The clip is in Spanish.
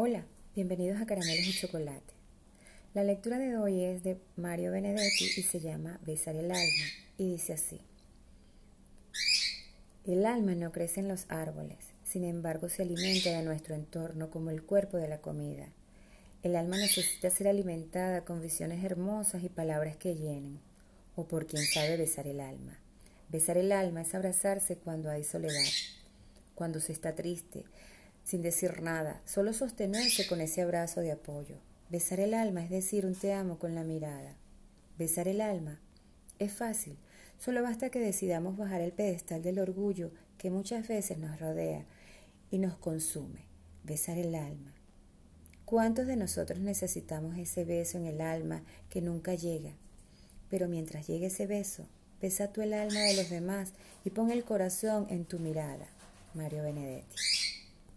Hola, bienvenidos a Caramelos y Chocolate. La lectura de hoy es de Mario Benedetti y se llama Besar el alma y dice así. El alma no crece en los árboles, sin embargo se alimenta de nuestro entorno como el cuerpo de la comida. El alma necesita ser alimentada con visiones hermosas y palabras que llenen, o por quien sabe besar el alma. Besar el alma es abrazarse cuando hay soledad, cuando se está triste, sin decir nada, solo sostenerse con ese abrazo de apoyo. Besar el alma es decir un te amo con la mirada. Besar el alma es fácil, solo basta que decidamos bajar el pedestal del orgullo que muchas veces nos rodea y nos consume. Besar el alma. ¿Cuántos de nosotros necesitamos ese beso en el alma que nunca llega? Pero mientras llegue ese beso, besa tú el alma de los demás y pon el corazón en tu mirada. Mario Benedetti.